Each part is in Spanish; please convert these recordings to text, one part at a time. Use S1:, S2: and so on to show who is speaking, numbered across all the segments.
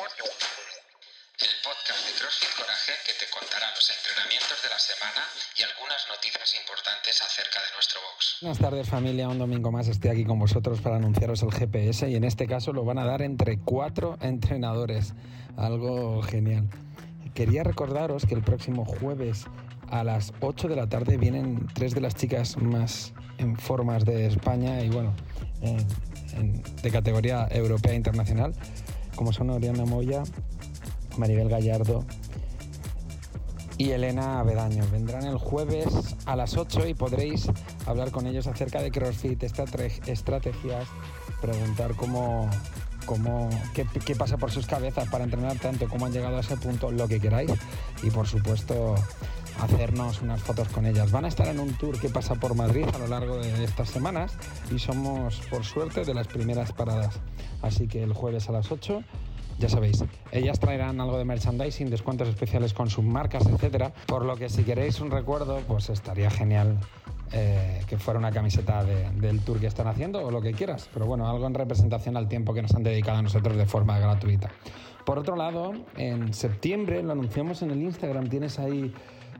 S1: el podcast de CrossFit Coraje que te contará los entrenamientos de la semana y algunas noticias importantes acerca de nuestro box.
S2: Buenas tardes familia, un domingo más estoy aquí con vosotros para anunciaros el GPS y en este caso lo van a dar entre cuatro entrenadores, algo genial. Quería recordaros que el próximo jueves a las 8 de la tarde vienen tres de las chicas más en formas de España y bueno, en- de categoría europea e internacional, como son Oriana Moya, Maribel Gallardo y Elena Avedaño. Vendrán el jueves a las 8 y podréis hablar con ellos acerca de CrossFit, estrate- estrategias, preguntar cómo, cómo, qué, qué pasa por sus cabezas para entrenar tanto, cómo han llegado a ese punto, lo que queráis y por supuesto hacernos unas fotos con ellas. Van a estar en un tour que pasa por Madrid a lo largo de estas semanas y somos por suerte de las primeras paradas. Así que el jueves a las 8 ya sabéis, ellas traerán algo de merchandising, descuentos especiales con sus marcas, etcétera. Por lo que si queréis un recuerdo, pues estaría genial eh, que fuera una camiseta de- del tour que están haciendo o lo que quieras. Pero bueno, algo en representación al tiempo que nos han dedicado a nosotros de forma gratuita. Por otro lado, en septiembre lo anunciamos en el Instagram, tienes ahí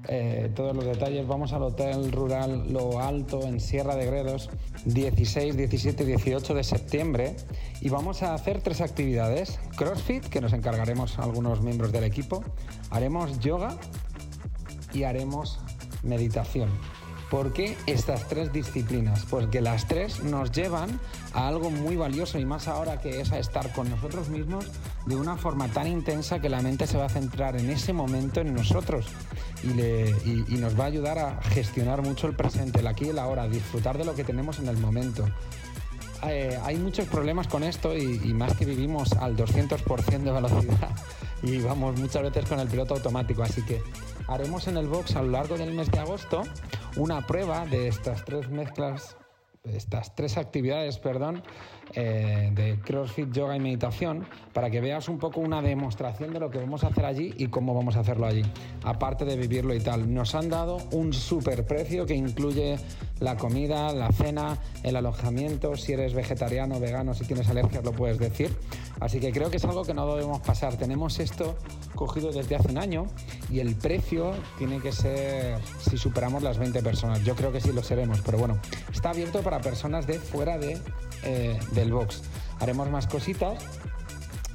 S2: eh, todos los detalles. Vamos al Hotel Rural Lo Alto en Sierra de Gredos, 16, 17 y 18 de septiembre. Y vamos a hacer tres actividades. CrossFit, que nos encargaremos algunos miembros del equipo. Haremos yoga y haremos meditación. ¿Por qué estas tres disciplinas? Pues que las tres nos llevan a algo muy valioso y más ahora que es a estar con nosotros mismos de una forma tan intensa que la mente se va a centrar en ese momento en nosotros y nos va a ayudar a gestionar mucho el presente, el aquí y el ahora, a disfrutar de lo que tenemos en el momento. Eh, hay muchos problemas con esto y, y más que vivimos al 200% de velocidad y vamos muchas veces con el piloto automático. Así que haremos en el box a lo largo del mes de agosto una prueba de estas tres mezclas, estas tres actividades, perdón, eh, de CrossFit, yoga y meditación para que veas un poco una demostración de lo que vamos a hacer allí y cómo vamos a hacerlo allí, aparte de vivirlo y tal. Nos han dado un super precio que incluye la comida, la cena, el alojamiento, si eres vegetariano, vegano, si tienes alergias lo puedes decir. Así que creo que es algo que no debemos pasar. Tenemos esto cogido desde hace un año y el precio tiene que ser si superamos las 20 personas. Yo creo que sí lo seremos, pero bueno, está abierto para personas de fuera de, eh, del box. Haremos más cositas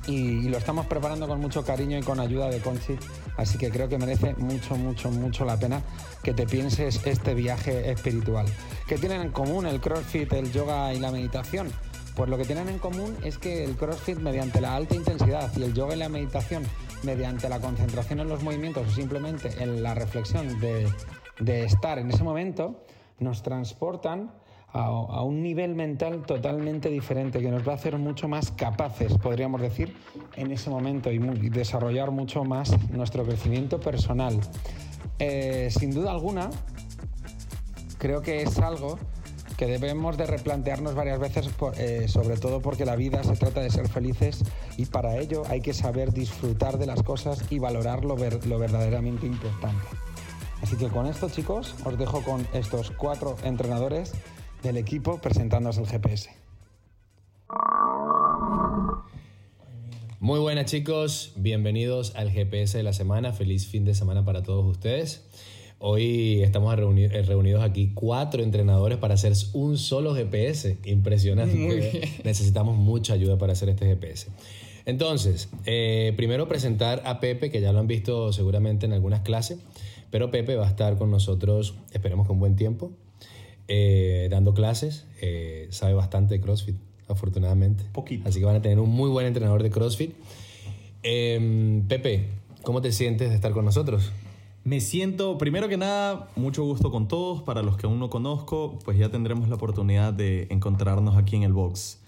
S2: y, y lo estamos preparando con mucho cariño y con ayuda de Conchi, así que creo que merece mucho, mucho, mucho la pena que te pienses este viaje espiritual. ¿Qué tienen en común el CrossFit, el yoga y la meditación? Pues lo que tienen en común es que el CrossFit mediante la alta intensidad y el yoga y la meditación mediante la concentración en los movimientos o simplemente en la reflexión de, estar en ese momento, nos transportan a, un nivel mental totalmente diferente que nos va a hacer mucho más capaces, podríamos decir, en ese momento y desarrollar mucho más nuestro crecimiento personal. Eh, sin duda alguna, creo que es algo que debemos de replantearnos varias veces, eh, sobre todo porque la vida se trata de ser felices y para ello hay que saber disfrutar de las cosas y valorar lo, lo verdaderamente importante. Así que con esto chicos os dejo con estos cuatro entrenadores del equipo presentándose el GPS.
S3: Muy buenas chicos, bienvenidos al GPS de la semana, feliz fin de semana para todos ustedes. Hoy estamos reuni- eh, reunidos aquí cuatro entrenadores para hacer un solo GPS, impresionante. Necesitamos mucha ayuda para hacer este GPS. Entonces, eh, primero presentar a Pepe, que ya lo han visto seguramente en algunas clases, pero Pepe va a estar con nosotros, esperemos con buen tiempo, eh, dando clases, eh, sabe bastante de CrossFit, afortunadamente.
S4: Poquito.
S3: Así que van a tener un muy buen entrenador de CrossFit. Eh, Pepe, ¿cómo te sientes de estar con nosotros?
S4: Me siento, primero que nada, mucho gusto con todos. Para los que aún no conozco, pues ya tendremos la oportunidad de encontrarnos aquí en el box.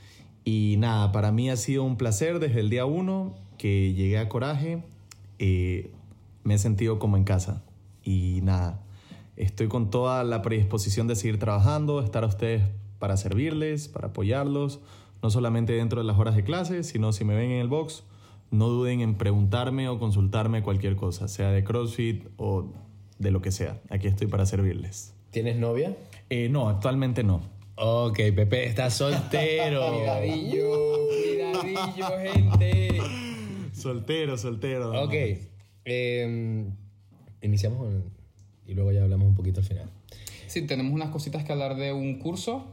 S4: Y nada, para mí ha sido un placer desde el día uno que llegué a Coraje. eh, me he sentido como en casa. Y nada, estoy con toda la predisposición de seguir trabajando, estar a ustedes para servirles, para apoyarlos, no solamente dentro de las horas de clase, sino si me ven en el box, no duden en preguntarme o consultarme cualquier cosa, sea de CrossFit o de lo que sea. Aquí estoy para servirles.
S3: ¿Tienes novia?
S4: Eh, no, actualmente no.
S3: Ok, Pepe está soltero.
S2: Cuidadillo, cuidadillo, gente.
S4: Soltero, soltero.
S3: Ok. eh, iniciamos con- y luego ya hablamos un poquito al final.
S5: Sí, tenemos unas cositas que hablar de un curso,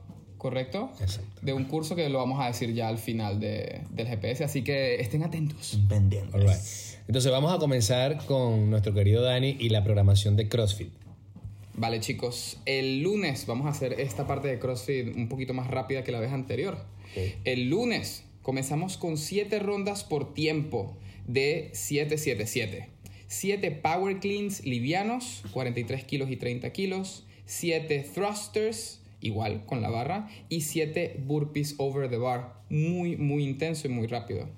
S5: ¿correcto?
S3: Exacto.
S5: De un curso que lo vamos a decir ya al final de- del GPS, así que estén atentos.
S4: Pendientes.
S3: All right. Entonces vamos a comenzar con nuestro querido Dani y la programación de CrossFit.
S5: Vale, chicos, el lunes vamos a hacer esta parte de CrossFit un poquito más rápida que la vez anterior. El lunes comenzamos con 7 rondas por tiempo de 777. 7 power cleans livianos, 43 kilos y 30 kilos. 7 thrusters, igual con la barra. Y 7 burpees over the bar. Muy, muy intenso y muy rápido.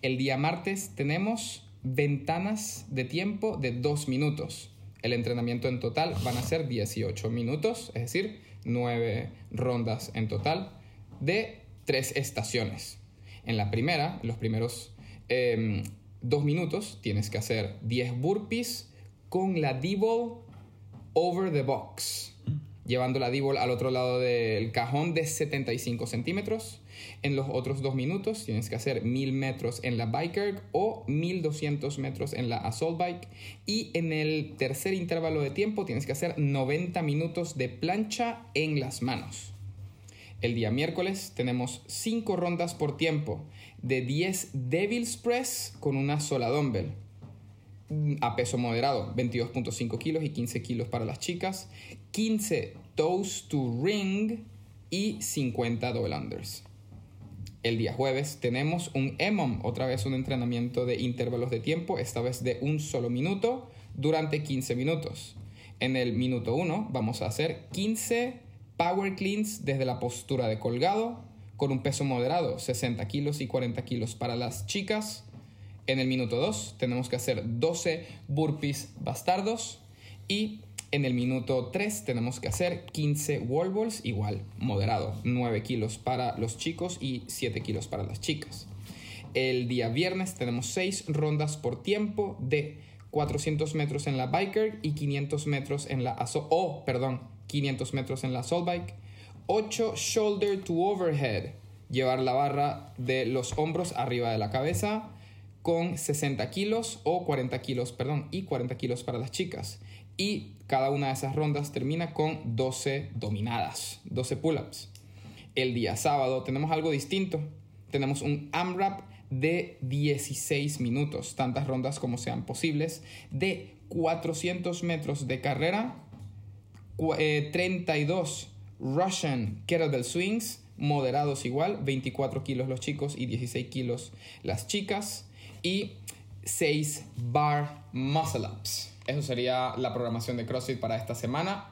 S5: El día martes tenemos ventanas de tiempo de 2 minutos. El entrenamiento en total van a ser 18 minutos, es decir, 9 rondas en total de 3 estaciones. En la primera, los primeros 2 minutos, tienes que hacer 10 burpees con la D-ball over the box, llevando la D-ball al otro lado del cajón de 75 centímetros. En los otros dos minutos tienes que hacer 1000 metros en la bike o 1200 metros en la assault bike. Y en el tercer intervalo de tiempo tienes que hacer 90 minutos de plancha en las manos. El día miércoles tenemos 5 rondas por tiempo de 10 Devil's Press con una sola dumbbell a peso moderado, 22.5 kilos y 15 kilos para las chicas, 15 toes to ring y 50 double unders. El día jueves tenemos un EMOM, otra vez un entrenamiento de intervalos de tiempo, esta vez de un solo minuto durante 15 minutos. En el minuto 1 vamos a hacer 15 power cleans desde la postura de colgado con un peso moderado, 60 kilos y 40 kilos para las chicas. En el minuto 2 tenemos que hacer 12 burpees bastardos. Y en el minuto 3 tenemos que hacer 15 wall balls, igual, moderado. 9 kilos para los chicos y 7 kilos para las chicas. El día viernes tenemos 6 rondas por tiempo de 400 metros en la biker y 500 metros en la assault, oh, perdón, 500 metros en la assault bike. 8 shoulder to overhead, llevar la barra de los hombros arriba de la cabeza con 60 kilos o 40 kilos, perdón, y 40 kilos para las chicas. Y cada una de esas rondas termina con 12 dominadas, 12 pull-ups. El día sábado tenemos algo distinto. Tenemos un AMRAP de 16 minutos, tantas rondas como sean posibles, de 400 metros de carrera, cu- eh, 32 Russian Kettlebell Swings, moderados igual, 24 kilos los chicos y 16 kilos las chicas, y 6 Bar Muscle Ups. Eso sería la programación de CrossFit para esta semana.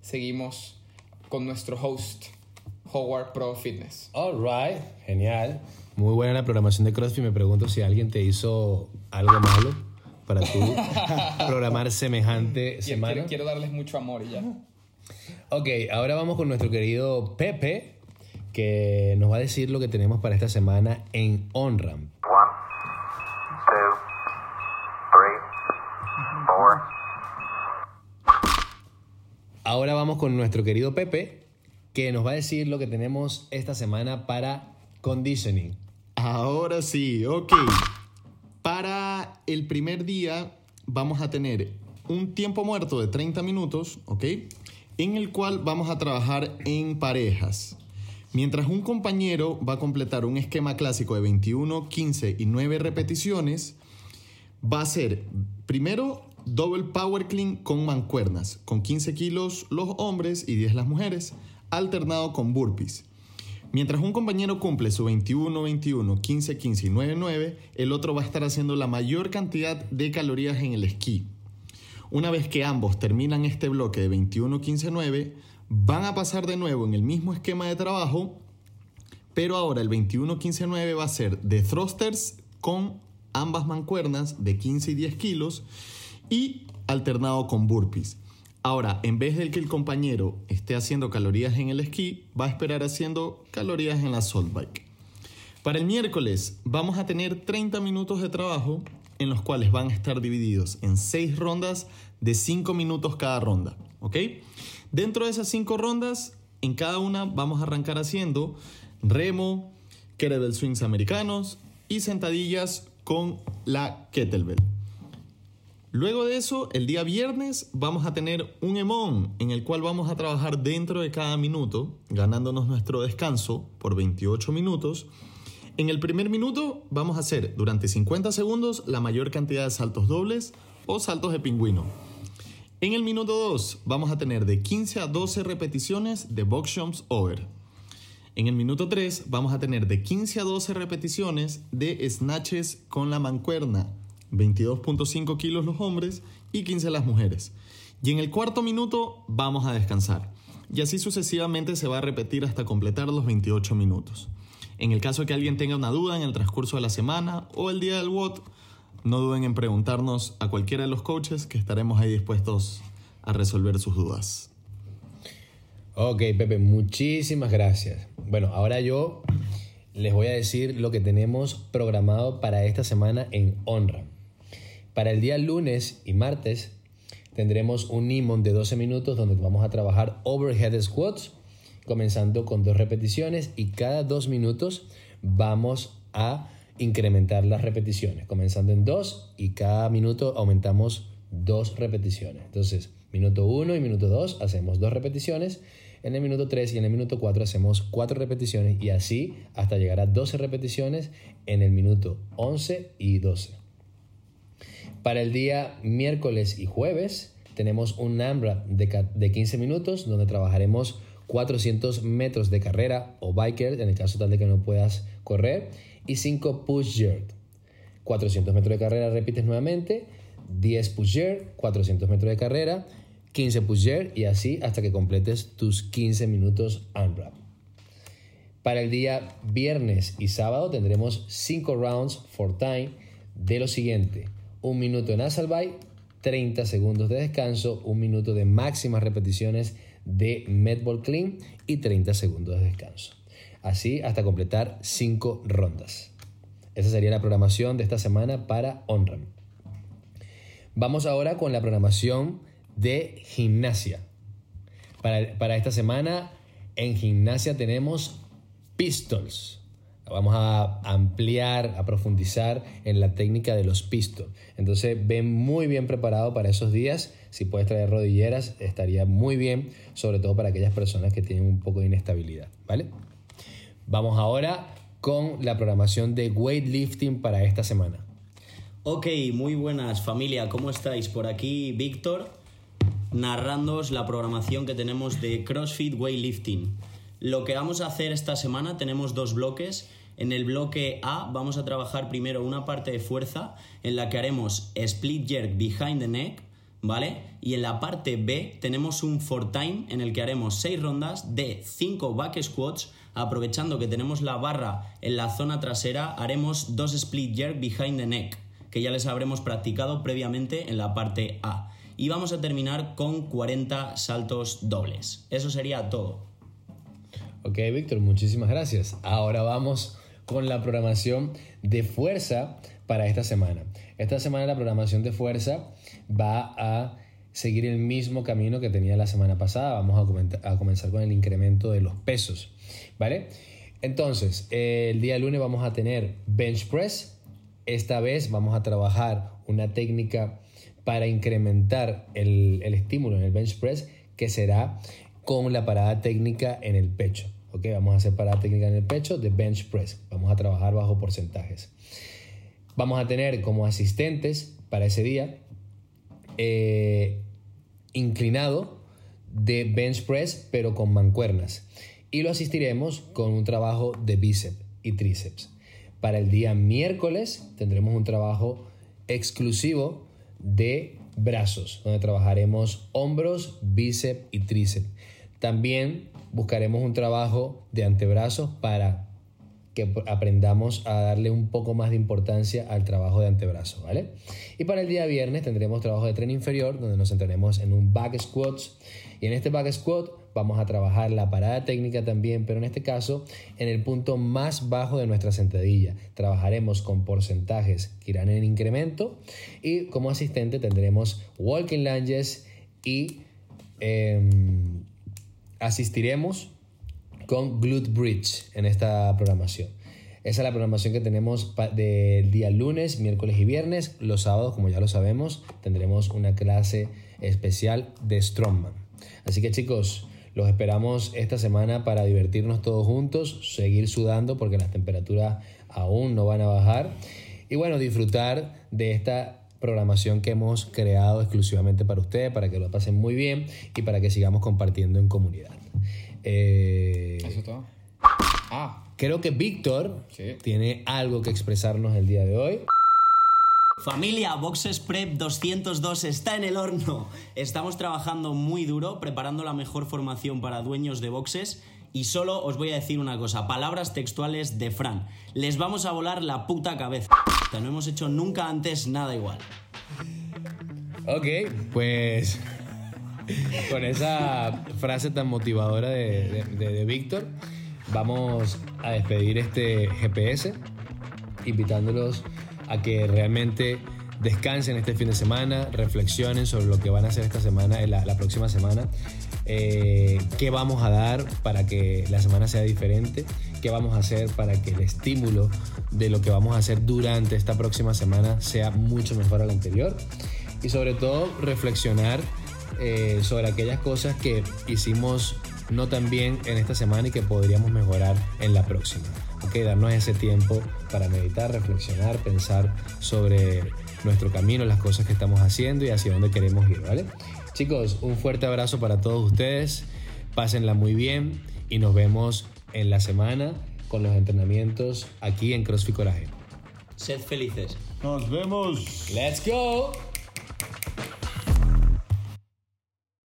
S5: Seguimos con nuestro host, Howard Pro Fitness.
S3: All right, genial. Muy buena la programación de CrossFit. Me pregunto si alguien te hizo algo malo para tú programar semejante
S5: Quiero,
S3: semana.
S5: quiero- quiero darles mucho amor y ya.
S3: Ok, ahora vamos con nuestro querido Pepe, que nos va a decir lo que tenemos para esta semana en OnRamp. Ahora vamos con nuestro querido Pepe, que nos va a decir lo que tenemos esta semana para conditioning.
S4: Ahora sí, ok. Para el primer día vamos a tener un tiempo muerto de 30 minutos, ¿ok? En el cual vamos a trabajar en parejas. Mientras un compañero va a completar un esquema clásico de 21, 15 y 9 repeticiones, va a ser primero double power clean con mancuernas, con 15 kilos los hombres y 10 las mujeres, alternado con burpees. Mientras un compañero cumple su 21, 21, 15, 15 y 9, 9, el otro va a estar haciendo la mayor cantidad de calorías en el esquí. Una vez que ambos terminan este bloque de 21, 15, 9, van a pasar de nuevo en el mismo esquema de trabajo, pero ahora el 21, 15, 9 va a ser de thrusters con ambas mancuernas de 15 y 10 kilos y alternado con burpees. Ahora, en vez de que el compañero esté haciendo calorías en el esquí, va a esperar haciendo calorías en la salt bike. Para el miércoles vamos a tener 30 minutos de trabajo en los cuales van a estar divididos en 6 rondas de 5 minutos cada ronda, ¿ok? Dentro de esas 5 rondas, en cada una vamos a arrancar haciendo remo, kettlebell swings americanos y sentadillas con la kettlebell. Luego de eso, el día viernes vamos a tener un EMON en el cual vamos a trabajar dentro de cada minuto, ganándonos nuestro descanso por 28 minutos. En el primer minuto vamos a hacer durante 50 segundos la mayor cantidad de saltos dobles o saltos de pingüino. En el minuto 2 vamos a tener de 15 a 12 repeticiones de box jumps over. En el minuto 3 vamos a tener de 15 a 12 repeticiones de snatches con la mancuerna 22.5 kilos los hombres y 15 las mujeres. Y en el cuarto minuto vamos a descansar. Y así sucesivamente se va a repetir hasta completar los 28 minutos. En el caso que alguien tenga una duda en el transcurso de la semana o el día del WOT, no duden en preguntarnos a cualquiera de los coaches que estaremos ahí dispuestos a resolver sus dudas.
S3: Ok, Pepe, muchísimas gracias. Bueno, ahora yo les voy a decir lo que tenemos programado para esta semana en Honra. Para el día lunes y martes tendremos un Nimon de 12 minutos donde vamos a trabajar overhead squats, comenzando con dos repeticiones y cada dos minutos vamos a incrementar las repeticiones, comenzando en dos y cada minuto aumentamos dos repeticiones. Entonces, minuto 1 y minuto 2 hacemos dos repeticiones, en el minuto 3 y en el minuto 4 hacemos cuatro repeticiones y así hasta llegar a 12 repeticiones en el minuto 11 y 12. Para el día miércoles y jueves tenemos un AMRAP de 15 minutos donde trabajaremos 400 metros de carrera o biker en el caso tal de que no puedas correr y 5 push jerk. 400 metros de carrera repites nuevamente, 10 push jerk, 400 metros de carrera, 15 push jerk y así hasta que completes tus 15 minutos AMRAP. Para el día viernes y sábado tendremos 5 rounds for time de lo siguiente un minuto en Asalby, 30 segundos de descanso, un minuto de máximas repeticiones de Medball Clean y 30 segundos de descanso. Así hasta completar 5 rondas. Esa sería la programación de esta semana para OnRAM. Vamos ahora con la programación de gimnasia. Para, para esta semana en gimnasia tenemos pistols. Vamos a ampliar, a profundizar en la técnica de los pistols. Entonces, ven muy bien preparado para esos días. Si puedes traer rodilleras, estaría muy bien, sobre todo para aquellas personas que tienen un poco de inestabilidad, ¿vale? Vamos ahora con la programación de weightlifting para esta semana.
S6: Ok, muy buenas familia, ¿cómo estáis? Por aquí Víctor, narrándoos la programación que tenemos de CrossFit Weightlifting. Lo que vamos a hacer esta semana tenemos dos bloques. En el bloque A vamos a trabajar primero una parte de fuerza en la que haremos split jerk behind the neck, ¿vale? Y en la parte B tenemos un for time en el que haremos 6 rondas de 5 back squats, aprovechando que tenemos la barra en la zona trasera, haremos dos split jerk behind the neck, que ya les habremos practicado previamente en la parte A. Y vamos a terminar con 40 saltos dobles. Eso sería todo.
S3: Ok, Víctor, muchísimas gracias. Ahora vamos con la programación de fuerza para esta semana. Esta semana la programación de fuerza va a seguir el mismo camino que tenía la semana pasada. Vamos a, comenzar con el incremento de los pesos, ¿vale? Entonces, el día lunes vamos a tener bench press. Esta vez vamos a trabajar una técnica para incrementar el, el estímulo en el bench press que será con la parada técnica en el pecho. ¿Ok? Vamos a parada técnica en el pecho de bench press. Vamos a trabajar bajo porcentajes. Vamos a tener como asistentes para ese día eh, inclinado de bench press, pero con mancuernas. Y lo asistiremos con un trabajo de bíceps y tríceps. Para el día miércoles tendremos un trabajo exclusivo de brazos, donde trabajaremos hombros, bíceps y tríceps. También buscaremos un trabajo de antebrazos para que aprendamos a darle un poco más de importancia al trabajo de antebrazo, ¿vale? Y para el día viernes tendremos trabajo de tren inferior, donde nos centraremos en un back squat. Y en este back squat vamos a trabajar la parada técnica también, pero en este caso en el punto más bajo de nuestra sentadilla. Trabajaremos con porcentajes que irán en incremento y como asistente tendremos walking lunges y... Em, asistiremos con Glute Bridge en esta programación. Esa es la programación que tenemos del día lunes, miércoles y viernes. Los sábados, como ya lo sabemos, tendremos una clase especial de Strongman. Así que chicos, los esperamos esta semana para divertirnos todos juntos, seguir sudando porque las temperaturas aún no van a bajar. Y bueno, disfrutar de esta programación que hemos creado exclusivamente para ustedes, para que lo pasen muy bien y para que sigamos compartiendo en comunidad. Eh,
S5: Eso es todo. Ah,
S3: Creo que Víctor
S5: Sí.
S3: tiene algo que expresarnos el día de hoy.
S6: Familia, Boxes Prep 202 está en el horno. Estamos trabajando muy duro, preparando la mejor formación para dueños de boxes. Y solo os voy a decir una cosa, palabras textuales de Fran. Les vamos a volar la puta cabeza. No hemos hecho nunca antes nada igual.
S3: Ok, pues con esa frase tan motivadora de, de- Víctor, vamos a despedir este GPS, invitándolos a que realmente descansen este fin de semana, reflexionen sobre lo que van a hacer esta semana, la, la próxima semana, eh, qué vamos a dar para que la semana sea diferente, qué vamos a hacer para que el estímulo de lo que vamos a hacer durante esta próxima semana sea mucho mejor al anterior y sobre todo reflexionar eh, sobre aquellas cosas que hicimos no tan bien en esta semana y que podríamos mejorar en la próxima. Ok, darnos ese tiempo para meditar, reflexionar, pensar sobre nuestro camino, las cosas que estamos haciendo y hacia dónde queremos ir, ¿vale? Chicos, un fuerte abrazo para todos ustedes, pásenla muy bien y nos vemos en la semana con los entrenamientos aquí en CrossFit Coraje.
S6: Sed felices.
S4: Nos vemos.
S3: ¡Let's go!